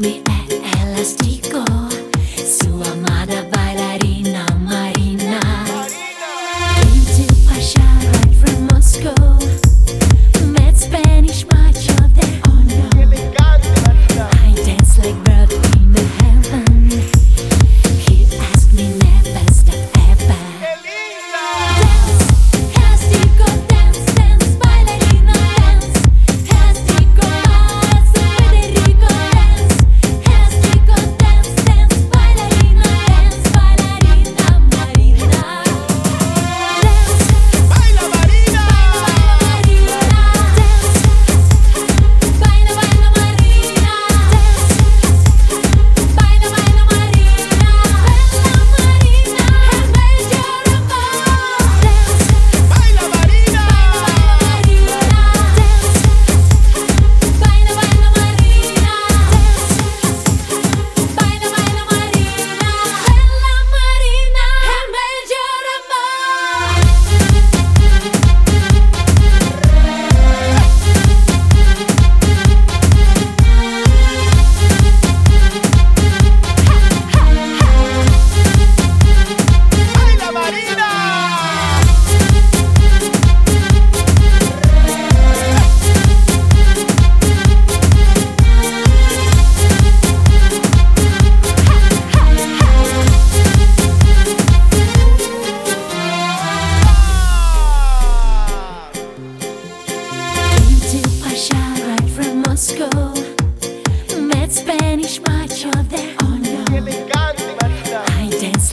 me at Elastico.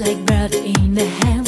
Like bird in the heaven.